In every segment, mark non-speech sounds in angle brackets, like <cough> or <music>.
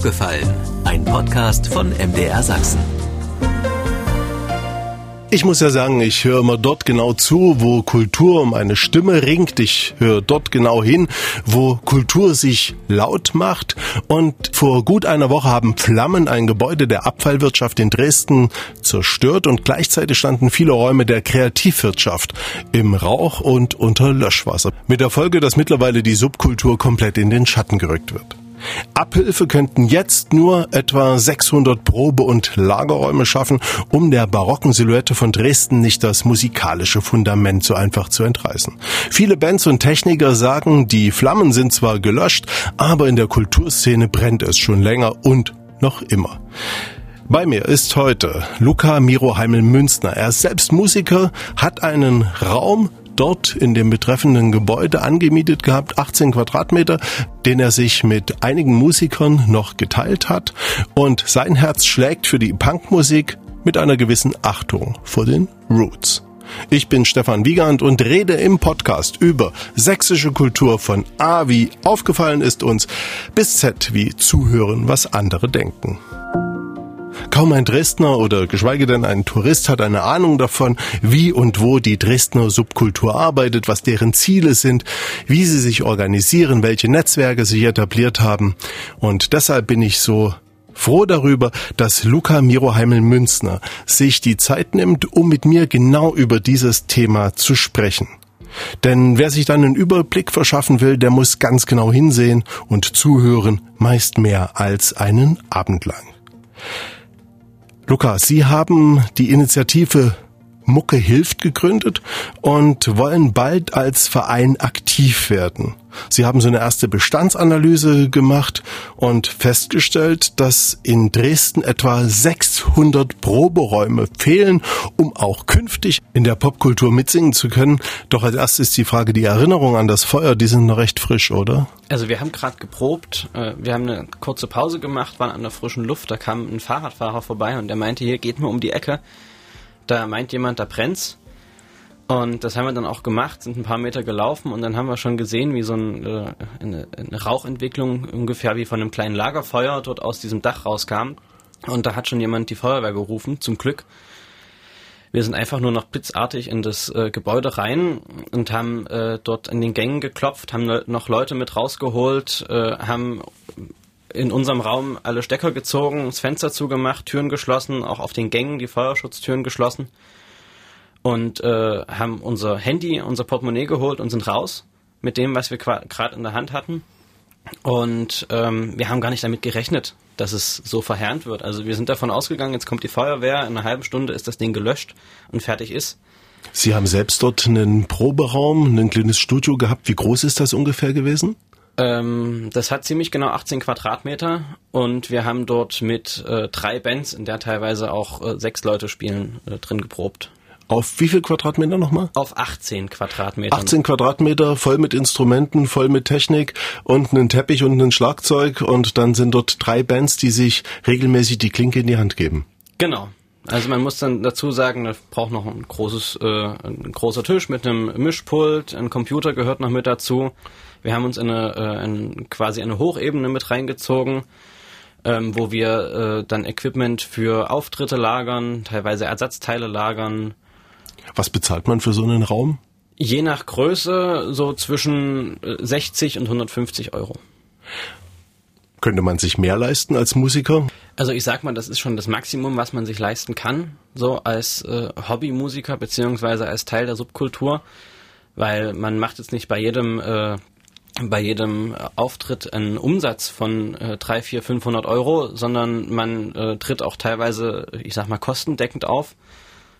aufgefallen? Ein Podcast von MDR Sachsen. Ich muss ja sagen, ich höre immer dort genau zu, wo Kultur um eine Stimme ringt. Ich höre dort genau hin, wo Kultur sich laut macht. Und vor gut einer Woche haben Flammen ein Gebäude der Abfallwirtschaft in Dresden zerstört und gleichzeitig standen viele Räume der Kreativwirtschaft im Rauch und unter Löschwasser. Mit der Folge, dass mittlerweile die Subkultur komplett in den Schatten gerückt wird. Abhilfe könnten jetzt nur etwa 600 Probe- und Lagerräume schaffen, um der barocken Silhouette von Dresden nicht das musikalische Fundament so einfach zu entreißen. Viele Bands und Techniker sagen, die Flammen sind zwar gelöscht, aber in der Kulturszene brennt es schon länger und noch immer. Bei mir ist heute Luca Miro Heimel-Münzner. Er ist selbst Musiker, hat einen Raum dort in dem betreffenden Gebäude angemietet gehabt, 18 Quadratmeter, den er sich mit einigen Musikern noch geteilt hat. Und sein Herz schlägt für die Punkmusik mit einer gewissen Achtung vor den Roots. Ich bin Stefan Wiegand und rede im Podcast über sächsische Kultur von A wie aufgefallen ist uns bis Z wie zuhören, was andere denken. Kaum ein Dresdner oder geschweige denn ein Tourist hat eine Ahnung davon, wie und wo die Dresdner Subkultur arbeitet, was deren Ziele sind, wie sie sich organisieren, welche Netzwerke sich etabliert haben. Und deshalb bin ich so froh darüber, dass Luca Miroheimel-Münzner sich die Zeit nimmt, um mit mir genau über dieses Thema zu sprechen. Denn wer sich dann einen Überblick verschaffen will, der muss ganz genau hinsehen und zuhören, meist mehr als einen Abend lang. Luca, Sie haben die Initiative Mucke hilft gegründet und wollen bald als Verein aktiv werden. Sie haben so eine erste Bestandsanalyse gemacht und festgestellt, dass in Dresden etwa 600 Proberäume fehlen, um auch künftig in der Popkultur mitsingen zu können. Doch als erstes ist die Frage, die Erinnerung an das Feuer, die sind noch recht frisch, oder? Also wir haben gerade geprobt, äh, wir haben eine kurze Pause gemacht, waren an der frischen Luft, da kam ein Fahrradfahrer vorbei und der meinte, hier geht nur um die Ecke da meint jemand, da brennt's. Und das haben wir dann auch gemacht, sind ein paar Meter gelaufen und dann haben wir schon gesehen, wie so ein, äh, eine, eine Rauchentwicklung ungefähr wie von einem kleinen Lagerfeuer dort aus diesem Dach rauskam. Und da hat schon jemand die Feuerwehr gerufen, zum Glück. Wir sind einfach nur noch blitzartig in das äh, Gebäude rein und haben äh, dort in den Gängen geklopft, haben noch Leute mit rausgeholt, äh, haben in unserem Raum alle Stecker gezogen, das Fenster zugemacht, Türen geschlossen, auch auf den Gängen die Feuerschutztüren geschlossen und äh, haben unser Handy, unser Portemonnaie geholt und sind raus mit dem, was wir gerade in der Hand hatten. Und ähm, wir haben gar nicht damit gerechnet, dass es so verheerend wird. Also wir sind davon ausgegangen, jetzt kommt die Feuerwehr, in einer halben Stunde ist das Ding gelöscht und fertig ist. Sie haben selbst dort einen Proberaum, ein kleines Studio gehabt. Wie groß ist das ungefähr gewesen? Ähm, das hat ziemlich genau 18 Quadratmeter und wir haben dort mit äh, drei Bands, in der teilweise auch äh, sechs Leute spielen, äh, drin geprobt. Auf wie viel Quadratmeter nochmal? Auf 18 Quadratmeter. 18 Quadratmeter, voll mit Instrumenten, voll mit Technik und einen Teppich und ein Schlagzeug und dann sind dort drei Bands, die sich regelmäßig die Klinke in die Hand geben. Genau. Also man muss dann dazu sagen, da braucht noch ein großes, äh, ein großer Tisch mit einem Mischpult, ein Computer gehört noch mit dazu. Wir haben uns in eine, äh, quasi eine Hochebene mit reingezogen, ähm, wo wir äh, dann Equipment für Auftritte lagern, teilweise Ersatzteile lagern. Was bezahlt man für so einen Raum? Je nach Größe so zwischen 60 äh, und 150 Euro. Könnte man sich mehr leisten als Musiker? Also ich sag mal, das ist schon das Maximum, was man sich leisten kann, so als äh, Hobbymusiker beziehungsweise als Teil der Subkultur, weil man macht jetzt nicht bei jedem äh, bei jedem Auftritt einen Umsatz von äh, 3, 4, 500 Euro, sondern man äh, tritt auch teilweise, ich sag mal, kostendeckend auf.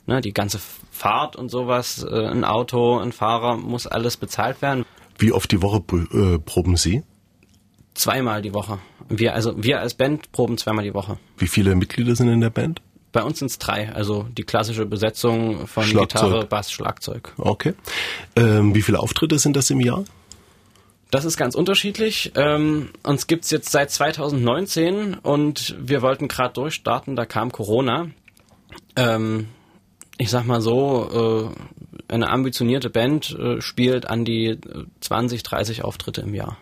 Ne, die ganze Fahrt und sowas, äh, ein Auto, ein Fahrer, muss alles bezahlt werden. Wie oft die Woche äh, proben Sie? Zweimal die Woche. Wir, also wir als Band proben zweimal die Woche. Wie viele Mitglieder sind in der Band? Bei uns sind es drei, also die klassische Besetzung von Gitarre, Bass, Schlagzeug. Okay. Ähm, wie viele Auftritte sind das im Jahr? Das ist ganz unterschiedlich. Ähm, uns gibt's jetzt seit 2019 und wir wollten gerade durchstarten, da kam Corona. Ähm, ich sag mal so, äh, eine ambitionierte Band äh, spielt an die 20, 30 Auftritte im Jahr.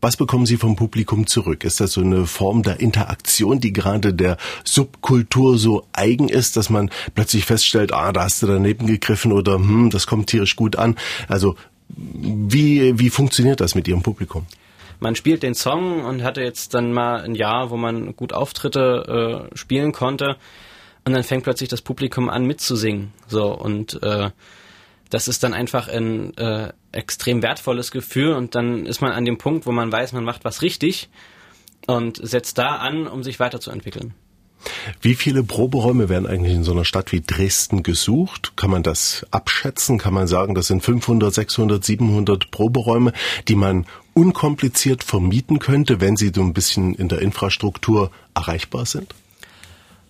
Was bekommen Sie vom Publikum zurück? Ist das so eine Form der Interaktion, die gerade der Subkultur so eigen ist, dass man plötzlich feststellt, ah, da hast du daneben gegriffen oder hm, das kommt tierisch gut an? Also wie, wie funktioniert das mit Ihrem Publikum? man spielt den Song und hatte jetzt dann mal ein Jahr, wo man gut Auftritte äh, spielen konnte und dann fängt plötzlich das Publikum an mitzusingen. So und äh, das ist dann einfach ein äh, extrem wertvolles Gefühl und dann ist man an dem Punkt, wo man weiß, man macht was richtig und setzt da an, um sich weiterzuentwickeln. Wie viele Proberäume werden eigentlich in so einer Stadt wie Dresden gesucht? Kann man das abschätzen? Kann man sagen, das sind 500, 600, 700 Proberäume, die man unkompliziert vermieten könnte, wenn sie so ein bisschen in der Infrastruktur erreichbar sind?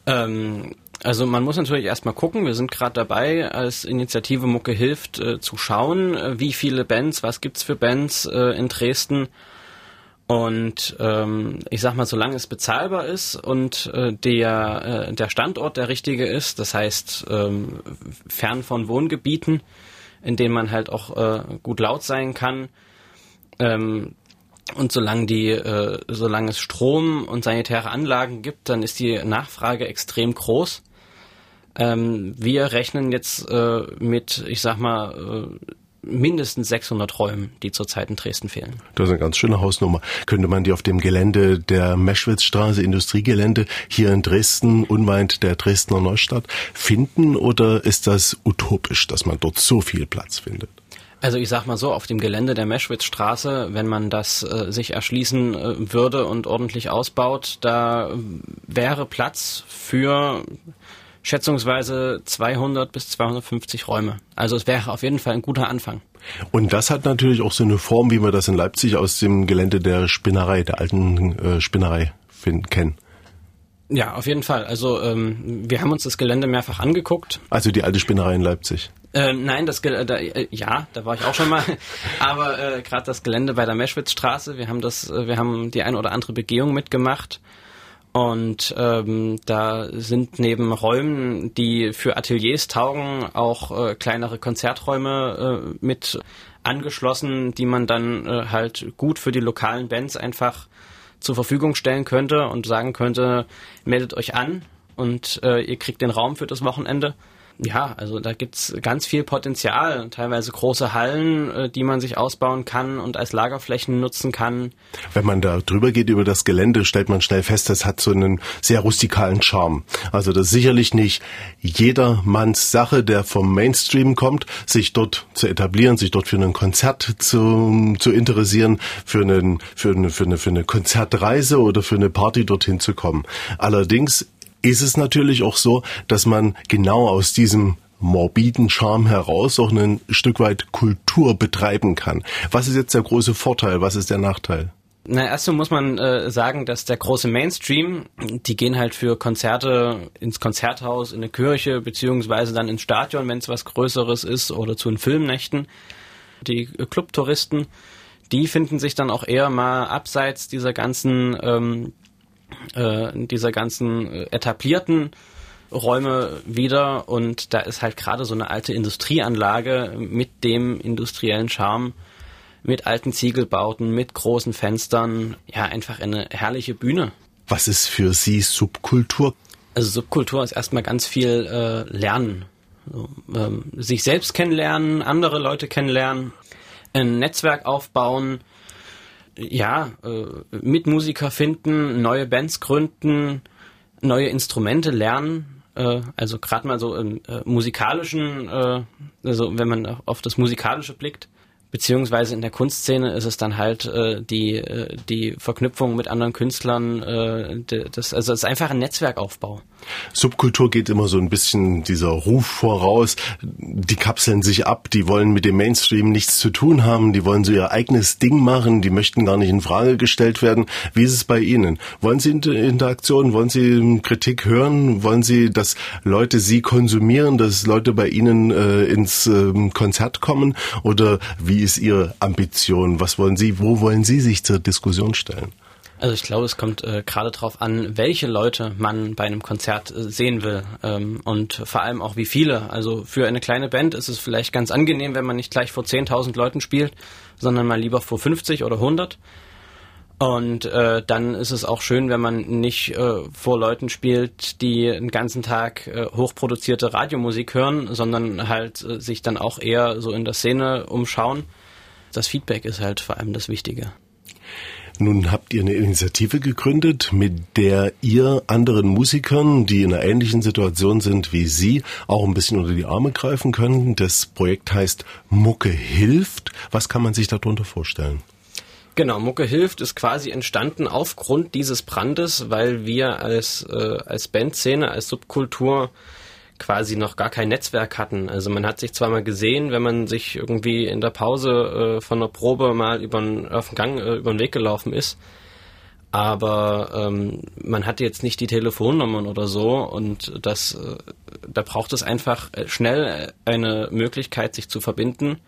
Ähm, also man muss natürlich erstmal gucken, wir sind gerade dabei, als Initiative Mucke hilft, äh, zu schauen, äh, wie viele Bands, was gibt's für Bands äh, in Dresden und ähm, ich sag mal, solange es bezahlbar ist und äh, der, äh, der Standort der richtige ist, das heißt ähm, fern von Wohngebieten, in denen man halt auch äh, gut laut sein kann, ähm, und solange die, äh, solange es Strom und sanitäre Anlagen gibt, dann ist die Nachfrage extrem groß. Ähm, wir rechnen jetzt äh, mit, ich sag mal, äh, mindestens 600 Räumen, die zurzeit in Dresden fehlen. Das ist eine ganz schöne Hausnummer. Könnte man die auf dem Gelände der Meschwitzstraße, Industriegelände, hier in Dresden, unweit der Dresdner Neustadt, finden oder ist das utopisch, dass man dort so viel Platz findet? Also ich sag mal so, auf dem Gelände der Meschwitzstraße, wenn man das äh, sich erschließen äh, würde und ordentlich ausbaut, da äh, wäre Platz für schätzungsweise 200 bis 250 Räume. Also es wäre auf jeden Fall ein guter Anfang. Und das hat natürlich auch so eine Form, wie wir das in Leipzig aus dem Gelände der Spinnerei, der alten äh, Spinnerei finden, kennen. Ja, auf jeden Fall. Also ähm, wir haben uns das Gelände mehrfach angeguckt. Also die alte Spinnerei in Leipzig. Ähm, nein, das äh, da, äh, ja, da war ich auch schon mal. <laughs> Aber äh, gerade das Gelände bei der Meschwitzstraße, wir haben das, äh, wir haben die eine oder andere Begehung mitgemacht und ähm, da sind neben Räumen, die für Ateliers taugen, auch äh, kleinere Konzerträume äh, mit angeschlossen, die man dann äh, halt gut für die lokalen Bands einfach zur Verfügung stellen könnte und sagen könnte, meldet euch an und äh, ihr kriegt den Raum für das Wochenende ja, also da gibt's ganz viel Potenzial, teilweise große Hallen, äh, die man sich ausbauen kann und als Lagerflächen nutzen kann. Wenn man da drüber geht über das Gelände, stellt man schnell fest, das hat so einen sehr rustikalen Charme. Also das ist sicherlich nicht jedermanns Sache, der vom Mainstream kommt, sich dort zu etablieren, sich dort für ein Konzert zu, zu interessieren, für, einen, für, eine, für, eine, für eine Konzertreise oder für eine Party dorthin zu kommen. Allerdings ist es natürlich auch so, dass man genau aus diesem morbiden Charme heraus auch ein Stück weit Kultur betreiben kann. Was ist jetzt der große Vorteil? Was ist der Nachteil? Na, erst muss man äh, sagen, dass der große Mainstream, die gehen halt für Konzerte ins Konzerthaus, in eine Kirche, beziehungsweise dann ins Stadion, wenn es was Größeres ist, oder zu den Filmnächten. Die Clubtouristen, die finden sich dann auch eher mal abseits dieser ganzen ähm, äh, dieser ganzen äh, etablierten Räume wieder und da ist halt gerade so eine alte Industrieanlage mit dem industriellen Charme, mit alten Ziegelbauten, mit großen Fenstern, ja, einfach eine herrliche Bühne. Was ist für Sie Subkultur? Also Subkultur ist erstmal ganz viel äh, Lernen. So, ähm, sich selbst kennenlernen, andere Leute kennenlernen, ein Netzwerk aufbauen, ja, äh, Mitmusiker finden, neue Bands gründen, neue Instrumente lernen. Äh, also gerade mal so im äh, musikalischen, äh, also wenn man auf das Musikalische blickt, beziehungsweise in der Kunstszene ist es dann halt äh, die, äh, die Verknüpfung mit anderen Künstlern, äh, das, also es ist einfach ein Netzwerkaufbau. Subkultur geht immer so ein bisschen dieser Ruf voraus, die kapseln sich ab, die wollen mit dem Mainstream nichts zu tun haben, die wollen so ihr eigenes Ding machen, die möchten gar nicht in Frage gestellt werden. Wie ist es bei Ihnen? Wollen Sie Interaktion, wollen Sie Kritik hören, wollen Sie, dass Leute Sie konsumieren, dass Leute bei Ihnen äh, ins äh, Konzert kommen oder wie ist Ihre Ambition? Was wollen Sie, wo wollen Sie sich zur Diskussion stellen? Also ich glaube, es kommt äh, gerade darauf an, welche Leute man bei einem Konzert äh, sehen will ähm, und vor allem auch wie viele. Also für eine kleine Band ist es vielleicht ganz angenehm, wenn man nicht gleich vor 10.000 Leuten spielt, sondern mal lieber vor 50 oder 100. Und äh, dann ist es auch schön, wenn man nicht äh, vor Leuten spielt, die den ganzen Tag äh, hochproduzierte Radiomusik hören, sondern halt äh, sich dann auch eher so in der Szene umschauen. Das Feedback ist halt vor allem das Wichtige. Nun habt ihr eine Initiative gegründet, mit der ihr anderen Musikern, die in einer ähnlichen Situation sind wie Sie, auch ein bisschen unter die Arme greifen können. Das Projekt heißt Mucke hilft. Was kann man sich darunter vorstellen? Genau, Mucke hilft ist quasi entstanden aufgrund dieses Brandes, weil wir als, äh, als Bandszene, als Subkultur quasi noch gar kein Netzwerk hatten. Also man hat sich zwar mal gesehen, wenn man sich irgendwie in der Pause äh, von der Probe mal übern, auf den Gang, äh, über den Weg gelaufen ist, aber ähm, man hatte jetzt nicht die Telefonnummern oder so und das, äh, da braucht es einfach schnell eine Möglichkeit, sich zu verbinden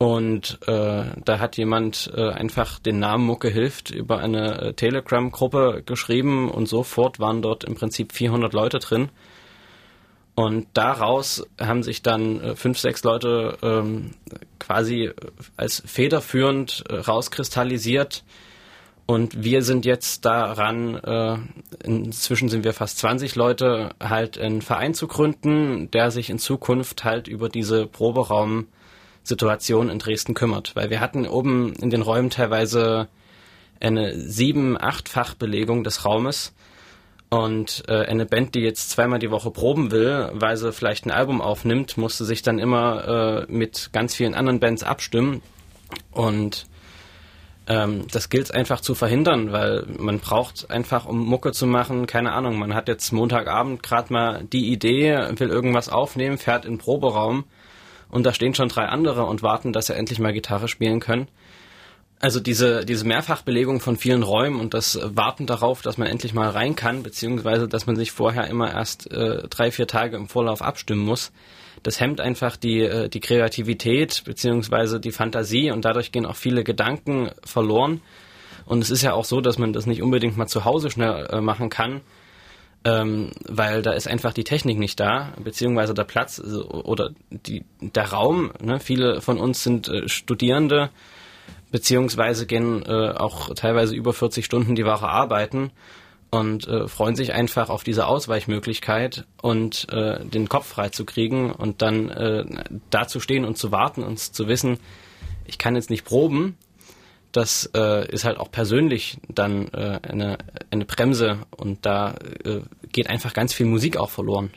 und äh, da hat jemand äh, einfach den Namen Mucke hilft über eine äh, Telegram-Gruppe geschrieben und sofort waren dort im Prinzip 400 Leute drin. Und daraus haben sich dann äh, fünf, sechs Leute ähm, quasi als federführend äh, rauskristallisiert. Und wir sind jetzt daran, äh, inzwischen sind wir fast 20 Leute, halt einen Verein zu gründen, der sich in Zukunft halt über diese Proberaum- Situation in Dresden kümmert. Weil wir hatten oben in den Räumen teilweise eine sieben-, achtfach Belegung des Raumes. Und äh, eine Band, die jetzt zweimal die Woche proben will, weil sie vielleicht ein Album aufnimmt, musste sich dann immer äh, mit ganz vielen anderen Bands abstimmen. Und ähm, das gilt einfach zu verhindern, weil man braucht einfach, um Mucke zu machen, keine Ahnung, man hat jetzt Montagabend gerade mal die Idee, will irgendwas aufnehmen, fährt in den Proberaum und da stehen schon drei andere und warten, dass sie endlich mal Gitarre spielen können. Also diese, diese Mehrfachbelegung von vielen Räumen und das Warten darauf, dass man endlich mal rein kann, beziehungsweise dass man sich vorher immer erst äh, drei, vier Tage im Vorlauf abstimmen muss, das hemmt einfach die, äh, die Kreativität beziehungsweise die Fantasie und dadurch gehen auch viele Gedanken verloren. Und es ist ja auch so, dass man das nicht unbedingt mal zu Hause schnell äh, machen kann, ähm, weil da ist einfach die Technik nicht da, beziehungsweise der Platz oder die, der Raum. Ne? Viele von uns sind äh, Studierende, beziehungsweise gehen äh, auch teilweise über 40 Stunden die Woche arbeiten und äh, freuen sich einfach auf diese Ausweichmöglichkeit und äh, den Kopf frei zu kriegen und dann äh, da zu stehen und zu warten und zu wissen, ich kann jetzt nicht proben, das äh, ist halt auch persönlich dann äh, eine, eine Bremse und da äh, geht einfach ganz viel Musik auch verloren.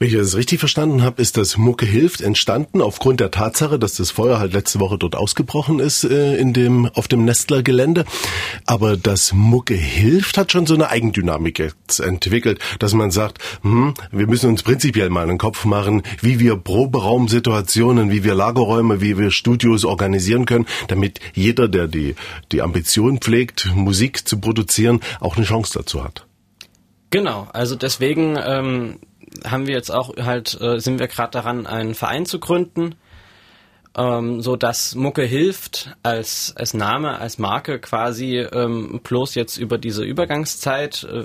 Wenn ich das richtig verstanden habe, ist das Mucke hilft entstanden aufgrund der Tatsache, dass das Feuer halt letzte Woche dort ausgebrochen ist äh, in dem auf dem Nestler Gelände. Aber das Mucke hilft hat schon so eine Eigendynamik jetzt entwickelt, dass man sagt, hm, wir müssen uns prinzipiell mal einen Kopf machen, wie wir Proberaumsituationen, wie wir Lagerräume, wie wir Studios organisieren können, damit jeder, der die die Ambition pflegt, Musik zu produzieren, auch eine Chance dazu hat. Genau, also deswegen ähm, haben wir jetzt auch halt, äh, sind wir gerade daran, einen Verein zu gründen, ähm, so dass Mucke hilft als, als Name, als Marke quasi ähm, bloß jetzt über diese Übergangszeit äh,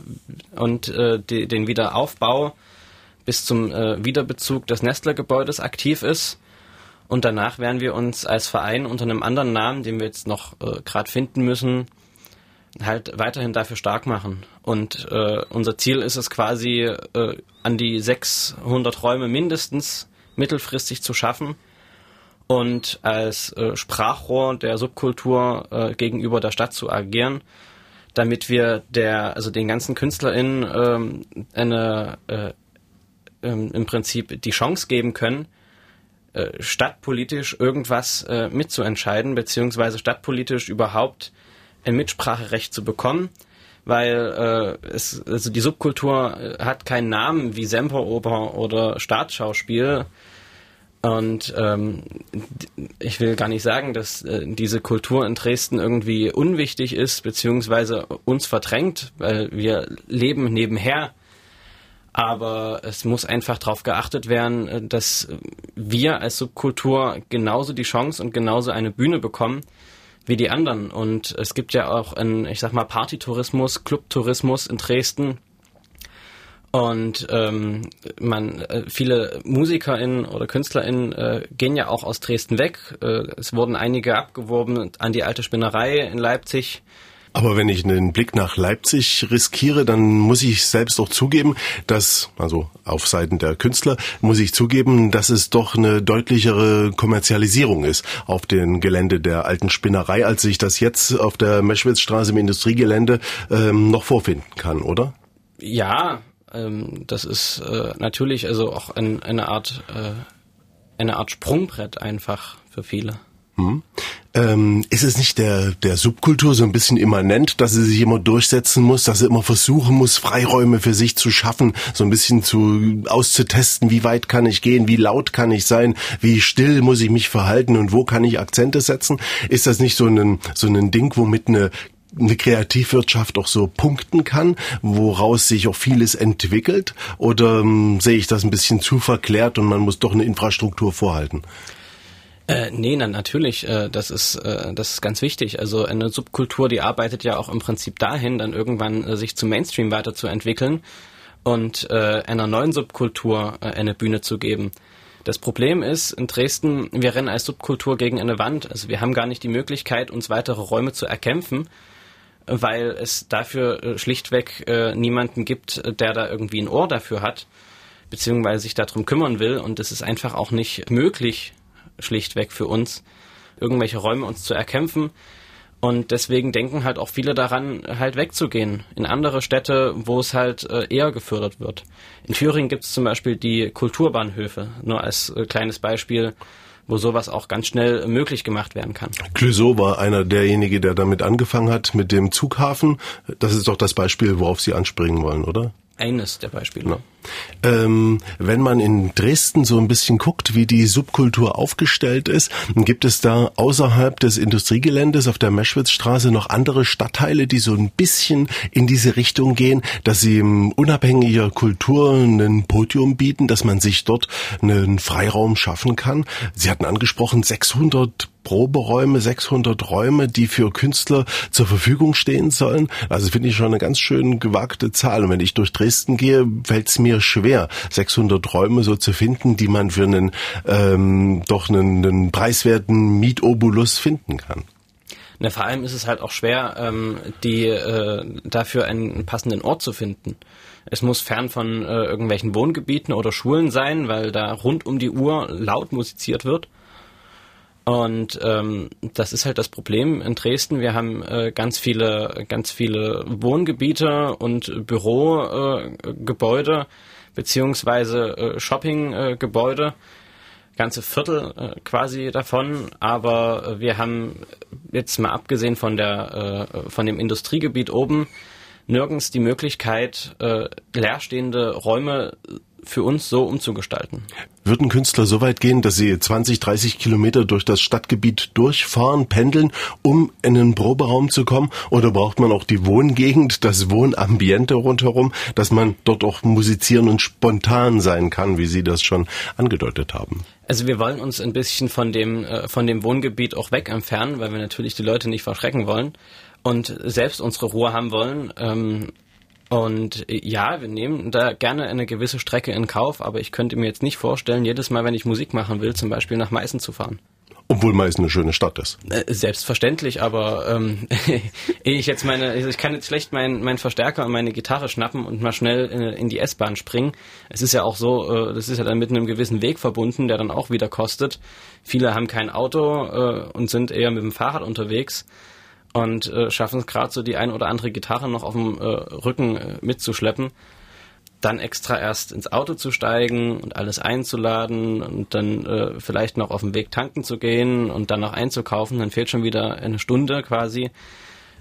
und äh, die, den Wiederaufbau bis zum äh, Wiederbezug des Nestler-Gebäudes aktiv ist. Und danach werden wir uns als Verein unter einem anderen Namen, den wir jetzt noch äh, gerade finden müssen, halt weiterhin dafür stark machen. Und äh, unser Ziel ist es quasi, äh, an die 600 Räume mindestens mittelfristig zu schaffen und als äh, Sprachrohr der Subkultur äh, gegenüber der Stadt zu agieren, damit wir der, also den ganzen KünstlerInnen ähm, eine, äh, ähm, im Prinzip die Chance geben können, äh, stadtpolitisch irgendwas äh, mitzuentscheiden, beziehungsweise stadtpolitisch überhaupt ein Mitspracherecht zu bekommen, weil äh, es, also die Subkultur äh, hat keinen Namen wie Semperoper oder Staatsschauspiel. Und ähm, ich will gar nicht sagen, dass äh, diese Kultur in Dresden irgendwie unwichtig ist, beziehungsweise uns verdrängt, weil wir leben nebenher. Aber es muss einfach darauf geachtet werden, äh, dass wir als Subkultur genauso die Chance und genauso eine Bühne bekommen, wie die anderen. Und es gibt ja auch einen, ich sag mal, Partytourismus, Clubtourismus in Dresden. Und ähm, man, äh, viele MusikerInnen oder KünstlerInnen äh, gehen ja auch aus Dresden weg. Äh, es wurden einige abgeworben an die alte Spinnerei in Leipzig. Aber wenn ich einen Blick nach Leipzig riskiere, dann muss ich selbst auch zugeben, dass, also auf Seiten der Künstler, muss ich zugeben, dass es doch eine deutlichere Kommerzialisierung ist auf dem Gelände der alten Spinnerei, als ich das jetzt auf der Meschwitzstraße im Industriegelände ähm, noch vorfinden kann, oder? Ja, ähm, das ist äh, natürlich also auch ein, eine Art äh, eine Art Sprungbrett einfach für viele. Hm. Ähm, ist es nicht der, der Subkultur so ein bisschen immanent, dass sie sich immer durchsetzen muss, dass sie immer versuchen muss, Freiräume für sich zu schaffen, so ein bisschen zu auszutesten, wie weit kann ich gehen, wie laut kann ich sein, wie still muss ich mich verhalten und wo kann ich Akzente setzen? Ist das nicht so ein, so ein Ding, womit eine eine Kreativwirtschaft auch so punkten kann, woraus sich auch vieles entwickelt? Oder ähm, sehe ich das ein bisschen zu verklärt und man muss doch eine Infrastruktur vorhalten? Äh, nee, na, natürlich, äh, das ist äh, das ist ganz wichtig. Also eine Subkultur, die arbeitet ja auch im Prinzip dahin, dann irgendwann äh, sich zum Mainstream weiterzuentwickeln und äh, einer neuen Subkultur äh, eine Bühne zu geben. Das Problem ist, in Dresden, wir rennen als Subkultur gegen eine Wand. Also wir haben gar nicht die Möglichkeit, uns weitere Räume zu erkämpfen weil es dafür äh, schlichtweg äh, niemanden gibt, der da irgendwie ein Ohr dafür hat, beziehungsweise sich darum kümmern will. Und es ist einfach auch nicht möglich, schlichtweg für uns, irgendwelche Räume uns zu erkämpfen. Und deswegen denken halt auch viele daran, halt wegzugehen in andere Städte, wo es halt äh, eher gefördert wird. In Thüringen gibt es zum Beispiel die Kulturbahnhöfe, nur als äh, kleines Beispiel wo sowas auch ganz schnell möglich gemacht werden kann. Clouseau war einer derjenige, der damit angefangen hat mit dem Zughafen. Das ist doch das Beispiel, worauf Sie anspringen wollen, oder? Eines der Beispiele. Ja. Ähm, wenn man in Dresden so ein bisschen guckt, wie die Subkultur aufgestellt ist, gibt es da außerhalb des Industriegeländes auf der Meschwitzstraße noch andere Stadtteile, die so ein bisschen in diese Richtung gehen, dass sie unabhängiger Kultur ein Podium bieten, dass man sich dort einen Freiraum schaffen kann. Sie hatten angesprochen, 600 Proberäume, 600 Räume, die für Künstler zur Verfügung stehen sollen. Also finde ich schon eine ganz schön gewagte Zahl. Und wenn ich durch Dresden gehe, fällt es mir schwer, 600 Räume so zu finden, die man für einen ähm, doch einen, einen preiswerten Mietobulus finden kann. Na, vor allem ist es halt auch schwer, ähm, die äh, dafür einen passenden Ort zu finden. Es muss fern von äh, irgendwelchen Wohngebieten oder Schulen sein, weil da rund um die Uhr laut musiziert wird. Und ähm, das ist halt das Problem in Dresden. Wir haben äh, ganz viele, ganz viele Wohngebiete und Bürogebäude äh, beziehungsweise äh, Shoppinggebäude, äh, ganze Viertel äh, quasi davon. Aber wir haben jetzt mal abgesehen von der äh, von dem Industriegebiet oben nirgends die Möglichkeit, äh, leerstehende Räume für uns so umzugestalten. Würden Künstler so weit gehen, dass sie 20, 30 Kilometer durch das Stadtgebiet durchfahren, pendeln, um in einen Proberaum zu kommen? Oder braucht man auch die Wohngegend, das Wohnambiente rundherum, dass man dort auch musizieren und spontan sein kann, wie Sie das schon angedeutet haben? Also wir wollen uns ein bisschen von dem, äh, von dem Wohngebiet auch weg entfernen, weil wir natürlich die Leute nicht verschrecken wollen und selbst unsere Ruhe haben wollen. Ähm, und äh, ja, wir nehmen da gerne eine gewisse Strecke in Kauf, aber ich könnte mir jetzt nicht vorstellen, jedes Mal, wenn ich Musik machen will, zum Beispiel nach Meißen zu fahren. Obwohl Meißen eine schöne Stadt ist. Äh, selbstverständlich, aber ähm, <laughs> ich jetzt meine, also ich kann jetzt schlecht meinen mein Verstärker und meine Gitarre schnappen und mal schnell in, in die S-Bahn springen. Es ist ja auch so, äh, das ist ja dann mit einem gewissen Weg verbunden, der dann auch wieder kostet. Viele haben kein Auto äh, und sind eher mit dem Fahrrad unterwegs und äh, schaffen es gerade so die ein oder andere Gitarre noch auf dem äh, Rücken äh, mitzuschleppen. Dann extra erst ins Auto zu steigen und alles einzuladen und dann äh, vielleicht noch auf dem Weg tanken zu gehen und dann noch einzukaufen, dann fehlt schon wieder eine Stunde quasi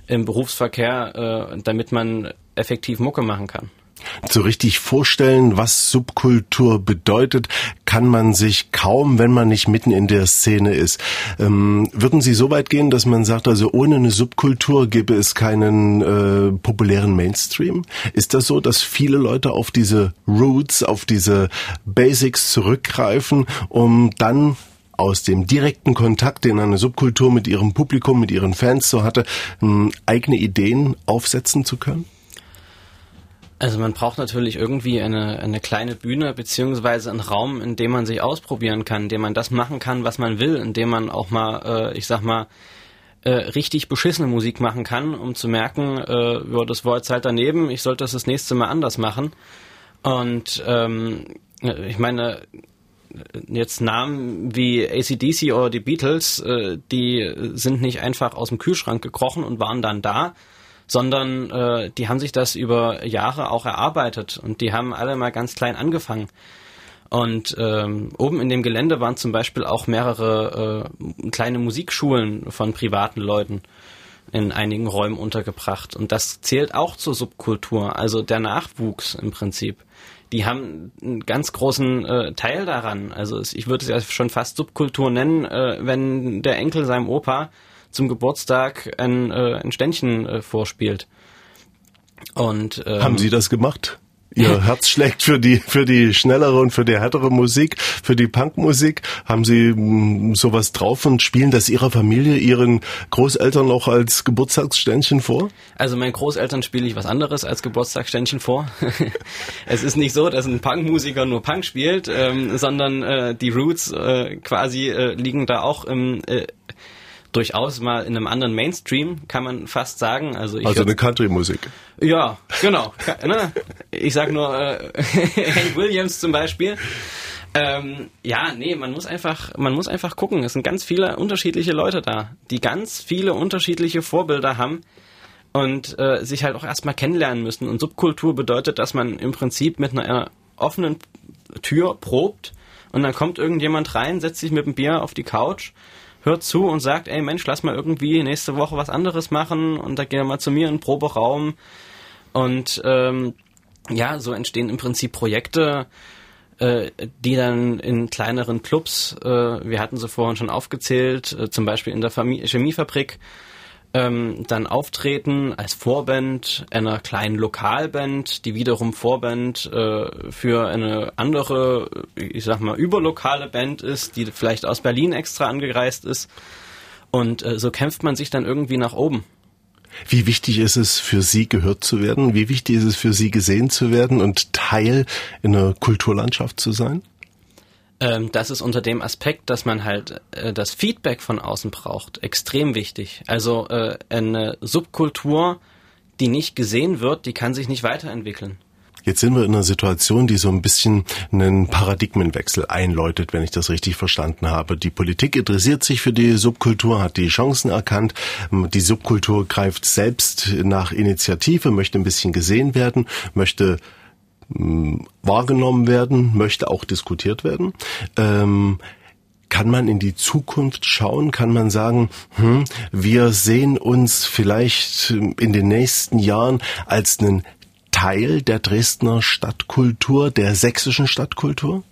im Berufsverkehr, äh, damit man effektiv Mucke machen kann. So richtig vorstellen, was Subkultur bedeutet, kann man sich kaum, wenn man nicht mitten in der Szene ist. Ähm, würden Sie so weit gehen, dass man sagt, also ohne eine Subkultur gäbe es keinen äh, populären Mainstream? Ist das so, dass viele Leute auf diese Roots, auf diese Basics zurückgreifen, um dann aus dem direkten Kontakt, den eine Subkultur mit ihrem Publikum, mit ihren Fans so hatte, eigene Ideen aufsetzen zu können? Also man braucht natürlich irgendwie eine, eine kleine Bühne beziehungsweise einen Raum, in dem man sich ausprobieren kann, in dem man das machen kann, was man will, in dem man auch mal, äh, ich sag mal, äh, richtig beschissene Musik machen kann, um zu merken, äh, ja, das war jetzt halt daneben, ich sollte das das nächste Mal anders machen. Und ähm, ich meine, jetzt Namen wie ACDC oder die Beatles, äh, die sind nicht einfach aus dem Kühlschrank gekrochen und waren dann da, sondern äh, die haben sich das über Jahre auch erarbeitet und die haben alle mal ganz klein angefangen. Und ähm, oben in dem Gelände waren zum Beispiel auch mehrere äh, kleine Musikschulen von privaten Leuten in einigen Räumen untergebracht. Und das zählt auch zur Subkultur, also der Nachwuchs im Prinzip. Die haben einen ganz großen äh, Teil daran. Also ich würde es ja schon fast Subkultur nennen, äh, wenn der Enkel seinem Opa zum Geburtstag ein, äh, ein Ständchen äh, vorspielt. Und ähm, haben Sie das gemacht? Ihr <laughs> Herz schlägt für die für die schnellere und für die härtere Musik, für die Punkmusik. Haben Sie mh, mm, sowas drauf und spielen das Ihrer Familie, Ihren Großeltern noch als Geburtstagsständchen vor? Also meinen Großeltern spiele ich was anderes als Geburtstagsständchen vor. <laughs> es ist nicht so, dass ein Punkmusiker nur Punk spielt, ähm, sondern äh, die Roots äh, quasi äh, liegen da auch im äh, durchaus mal in einem anderen Mainstream, kann man fast sagen. Also, ich also eine Country-Musik. Ja, genau. Ne? Ich sag nur äh, <laughs> Hank Williams zum Beispiel. Ähm, ja, nee, man muss einfach, man muss einfach gucken. Es sind ganz viele unterschiedliche Leute da, die ganz viele unterschiedliche Vorbilder haben und äh, sich halt auch erstmal kennenlernen müssen. Und Subkultur bedeutet, dass man im Prinzip mit einer offenen Tür probt und dann kommt irgendjemand rein, setzt sich mit dem Bier auf die Couch hört zu und sagt, ey Mensch, lass mal irgendwie nächste Woche was anderes machen und da gehen wir mal zu mir in den Proberaum. Und ähm, ja, so entstehen im Prinzip Projekte, äh, die dann in kleineren Clubs, äh, wir hatten sie vorhin schon aufgezählt, äh, zum Beispiel in der Famie Chemiefabrik, ähm, dann auftreten als Vorband einer kleinen Lokalband, die wiederum Vorband äh, für eine andere, ich sag mal, überlokale Band ist, die vielleicht aus Berlin extra angereist ist. Und äh, so kämpft man sich dann irgendwie nach oben. Wie wichtig ist es für Sie gehört zu werden? Wie wichtig ist es für Sie gesehen zu werden und Teil in einer Kulturlandschaft zu sein? Ähm, das ist unter dem Aspekt, dass man halt äh, das Feedback von außen braucht, extrem wichtig. Also äh, eine Subkultur, die nicht gesehen wird, die kann sich nicht weiterentwickeln. Jetzt sind wir in einer Situation, die so ein bisschen einen Paradigmenwechsel einläutet, wenn ich das richtig verstanden habe. Die Politik interessiert sich für die Subkultur, hat die Chancen erkannt. Die Subkultur greift selbst nach Initiative, möchte ein bisschen gesehen werden, möchte wahrgenommen werden, möchte auch diskutiert werden. Ähm, kann man in die Zukunft schauen? Kann man sagen, hm, wir sehen uns vielleicht in den nächsten Jahren als einen Teil der Dresdner Stadtkultur, der sächsischen Stadtkultur?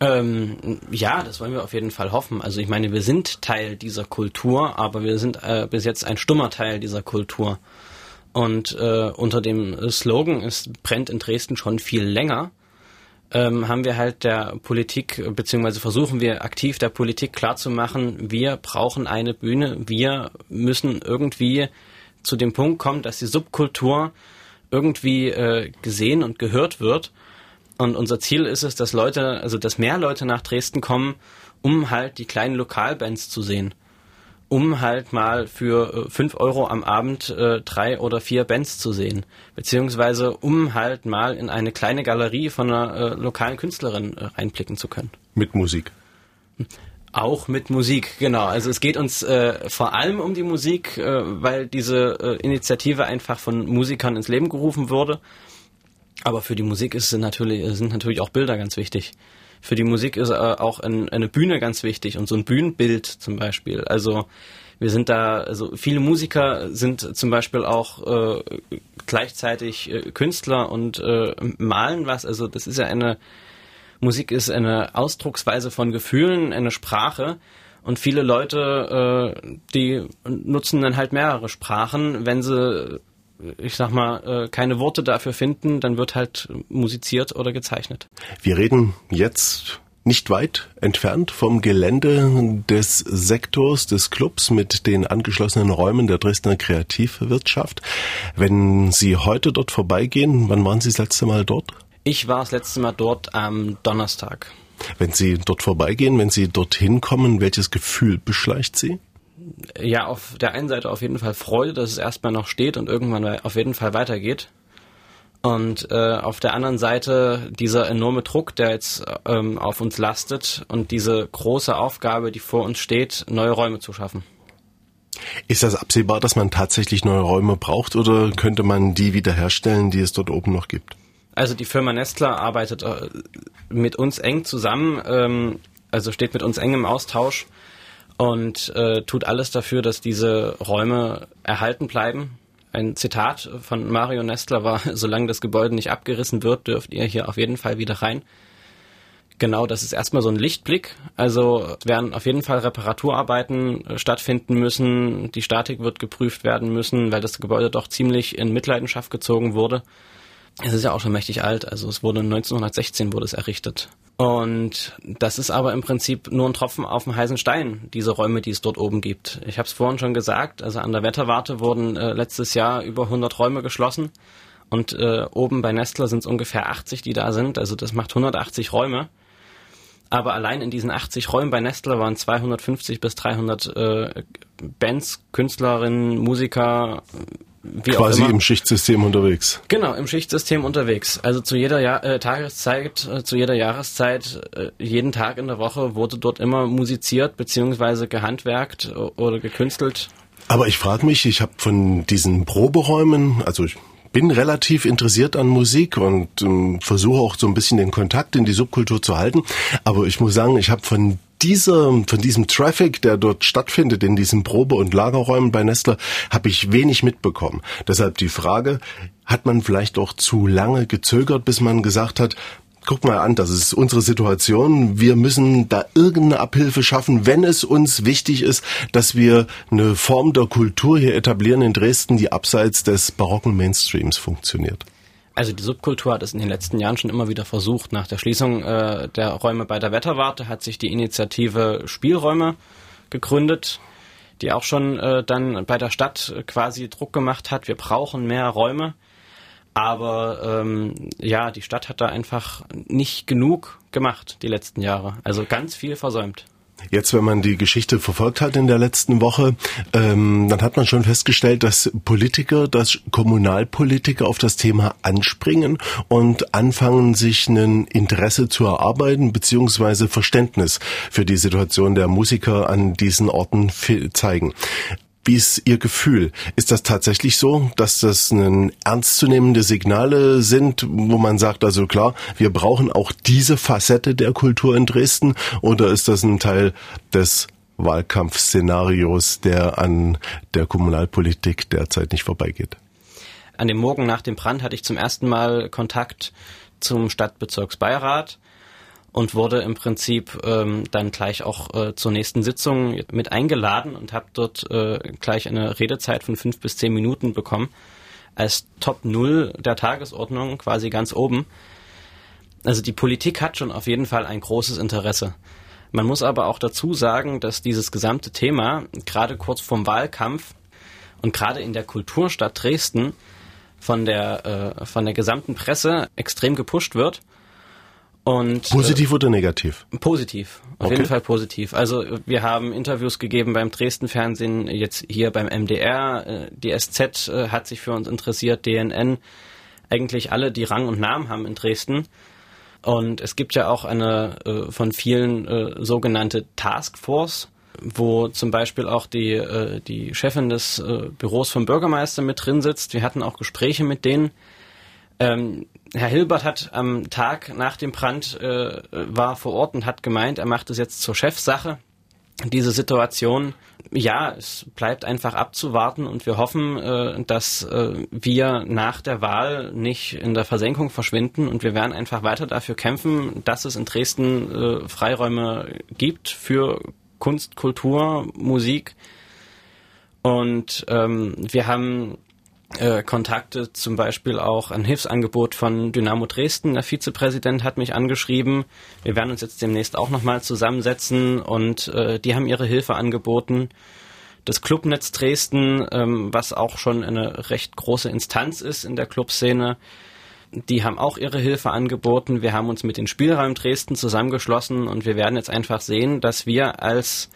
Ähm, ja, das wollen wir auf jeden Fall hoffen. Also ich meine, wir sind Teil dieser Kultur, aber wir sind äh, bis jetzt ein stummer Teil dieser Kultur. Und äh, unter dem Slogan es brennt in Dresden schon viel länger, ähm, haben wir halt der Politik, beziehungsweise versuchen wir aktiv der Politik klarzumachen, wir brauchen eine Bühne, wir müssen irgendwie zu dem Punkt kommen, dass die Subkultur irgendwie äh, gesehen und gehört wird. Und unser Ziel ist es, dass Leute, also dass mehr Leute nach Dresden kommen, um halt die kleinen Lokalbands zu sehen um halt mal für äh, fünf Euro am Abend äh, drei oder vier Bands zu sehen. Beziehungsweise um halt mal in eine kleine Galerie von einer äh, lokalen Künstlerin äh, reinblicken zu können. Mit Musik. Auch mit Musik, genau. Also es geht uns äh, vor allem um die Musik, äh, weil diese äh, Initiative einfach von Musikern ins Leben gerufen wurde. Aber für die Musik ist natürlich, sind natürlich auch Bilder ganz wichtig für die Musik ist äh, auch ein, eine Bühne ganz wichtig und so ein Bühnenbild zum Beispiel. Also wir sind da, also viele Musiker sind zum Beispiel auch äh, gleichzeitig äh, Künstler und äh, malen was. Also das ist ja eine, Musik ist eine Ausdrucksweise von Gefühlen, eine Sprache. Und viele Leute, äh, die nutzen dann halt mehrere Sprachen, wenn sie ich sag mal, äh, keine Worte dafür finden, dann wird halt musiziert oder gezeichnet. Wir reden jetzt nicht weit entfernt vom Gelände des Sektors des Clubs mit den angeschlossenen Räumen der Dresdner Kreativwirtschaft. Wenn Sie heute dort vorbeigehen, wann waren Sie das letzte Mal dort? Ich war das letzte Mal dort am Donnerstag. Wenn Sie dort vorbeigehen, wenn Sie dorthin kommen, welches Gefühl beschleicht Sie? Ja, auf der einen Seite auf jeden Fall Freude, dass es erstmal noch steht und irgendwann auf jeden Fall weitergeht. Und äh, auf der anderen Seite dieser enorme Druck, der jetzt ähm, auf uns lastet und diese große Aufgabe, die vor uns steht, neue Räume zu schaffen. Ist das absehbar, dass man tatsächlich neue Räume braucht oder könnte man die wiederherstellen, die es dort oben noch gibt? Also die Firma Nestler arbeitet äh, mit uns eng zusammen, ähm, also steht mit uns eng im Austausch und äh, tut alles dafür, dass diese Räume erhalten bleiben ein Zitat von Mario Nestler war, <laughs> solange das Gebäude nicht abgerissen wird, dürft ihr hier auf jeden Fall wieder rein. Genau, das ist erstmal so ein Lichtblick. Also werden auf jeden Fall Reparaturarbeiten äh, stattfinden müssen. Die Statik wird geprüft werden müssen, weil das Gebäude doch ziemlich in Mitleidenschaft gezogen wurde. Es ist ja auch schon mächtig alt, also es wurde 1916 wurde es errichtet. Und das ist aber im Prinzip nur ein Tropfen auf dem heißen Stein, diese Räume, die es dort oben gibt. Ich habe es vorhin schon gesagt, also an der Wetterwarte wurden äh, letztes Jahr über 100 Räume geschlossen und äh, oben bei Nestler sind es ungefähr 80, die da sind, also das macht 180 Räume. Aber allein in diesen 80 Räumen bei Nestler waren 250 bis 300 äh, Bands, Künstlerinnen, Musiker, wie Quasi im Schichtsystem unterwegs. Genau, im Schichtsystem unterwegs. Also zu jeder Jahr äh, Tageszeit, äh, zu jeder Jahreszeit, äh, jeden Tag in der Woche wurde dort immer musiziert beziehungsweise gehandwerkt oder gekünstelt. Aber ich frage mich, ich habe von diesen Proberäumen, also ich bin relativ interessiert an Musik und ähm, versuche auch so ein bisschen den Kontakt in die Subkultur zu halten. Aber ich muss sagen, ich habe von dieser, von diesem Traffic, der dort stattfindet, in diesen Probe- und Lagerräumen bei Nestler, habe ich wenig mitbekommen. Deshalb die Frage, hat man vielleicht auch zu lange gezögert, bis man gesagt hat, guck mal an, das ist unsere Situation. Wir müssen da irgendeine Abhilfe schaffen, wenn es uns wichtig ist, dass wir eine Form der Kultur hier etablieren in Dresden, die abseits des barocken Mainstreams funktioniert. Also die Subkultur hat es in den letzten Jahren schon immer wieder versucht. Nach der Schließung äh, der Räume bei der Wetterwarte hat sich die Initiative Spielräume gegründet, die auch schon äh, dann bei der Stadt quasi Druck gemacht hat. Wir brauchen mehr Räume. Aber ähm, ja, die Stadt hat da einfach nicht genug gemacht die letzten Jahre. Also ganz viel versäumt. Jetzt, wenn man die Geschichte verfolgt hat in der letzten Woche, ähm, dann hat man schon festgestellt, dass Politiker, dass Kommunalpolitiker auf das Thema anspringen und anfangen, sich ein Interesse zu erarbeiten, beziehungsweise Verständnis für die Situation der Musiker an diesen Orten zeigen. Wie ist Ihr Gefühl? Ist das tatsächlich so, dass das ein ernstzunehmende Signale sind, wo man sagt, also klar, wir brauchen auch diese Facette der Kultur in Dresden? Oder ist das ein Teil des Wahlkampfszenarios, der an der Kommunalpolitik derzeit nicht vorbeigeht? An dem Morgen nach dem Brand hatte ich zum ersten Mal Kontakt zum Stadtbezirksbeirat und wurde im Prinzip ähm, dann gleich auch äh, zur nächsten Sitzung mit eingeladen und habe dort äh, gleich eine Redezeit von fünf bis zehn Minuten bekommen als Top Null der Tagesordnung quasi ganz oben. Also die Politik hat schon auf jeden Fall ein großes Interesse. Man muss aber auch dazu sagen, dass dieses gesamte Thema gerade kurz vorm Wahlkampf und gerade in der Kulturstadt Dresden von der, äh, von der gesamten Presse extrem gepusht wird und, positiv äh, oder negativ? Positiv, auf okay. jeden Fall positiv. Also wir haben Interviews gegeben beim Dresden Fernsehen, jetzt hier beim MDR, äh, die SZ äh, hat sich für uns interessiert, DNN, eigentlich alle, die Rang und Namen haben in Dresden. Und es gibt ja auch eine von vielen sogenannte Taskforce, wo zum Beispiel auch die, die Chefin des Büros vom Bürgermeister mit drin sitzt. Wir hatten auch Gespräche mit denen. Ähm, Herr Hilbert hat am Tag nach dem Brand äh, war vor Ort und hat gemeint, er macht es jetzt zur Chefsache. Diese Situation, ja, es bleibt einfach abzuwarten und wir hoffen, äh, dass äh, wir nach der Wahl nicht in der Versenkung verschwinden und wir werden einfach weiter dafür kämpfen, dass es in Dresden äh, Freiräume gibt für Kunst, Kultur, Musik. Und ähm, wir haben äh, Kontakte, zum Beispiel auch ein Hilfsangebot von Dynamo Dresden. Der Vizepräsident hat mich angeschrieben. Wir werden uns jetzt demnächst auch nochmal zusammensetzen und äh, die haben ihre Hilfe angeboten. Das Clubnetz Dresden, ähm, was auch schon eine recht große Instanz ist in der Clubszene, die haben auch ihre Hilfe angeboten. Wir haben uns mit den Spielraum Dresden zusammengeschlossen und wir werden jetzt einfach sehen, dass wir als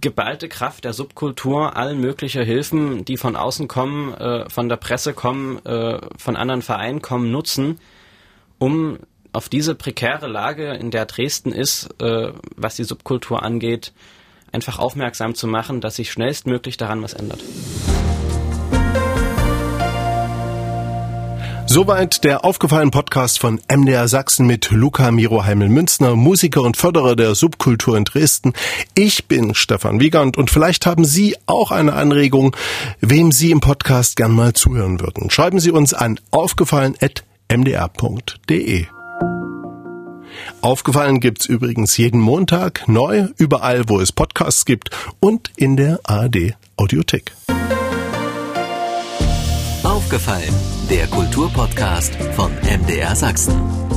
geballte Kraft der Subkultur allen mögliche Hilfen, die von außen kommen, äh, von der Presse kommen, äh, von anderen Vereinen kommen, nutzen, um auf diese prekäre Lage, in der Dresden ist, äh, was die Subkultur angeht, einfach aufmerksam zu machen, dass sich schnellstmöglich daran was ändert. Soweit der aufgefallene Podcast von MDR Sachsen mit Luca Miro Heimel-Münzner, Musiker und Förderer der Subkultur in Dresden. Ich bin Stefan Wiegand und vielleicht haben Sie auch eine Anregung, wem Sie im Podcast gern mal zuhören würden. Schreiben Sie uns an aufgefallen.mdr.de. Aufgefallen gibt's übrigens jeden Montag neu, überall, wo es Podcasts gibt und in der ARD Audiothek. Aufgefallen, der Kulturpodcast von MDR Sachsen.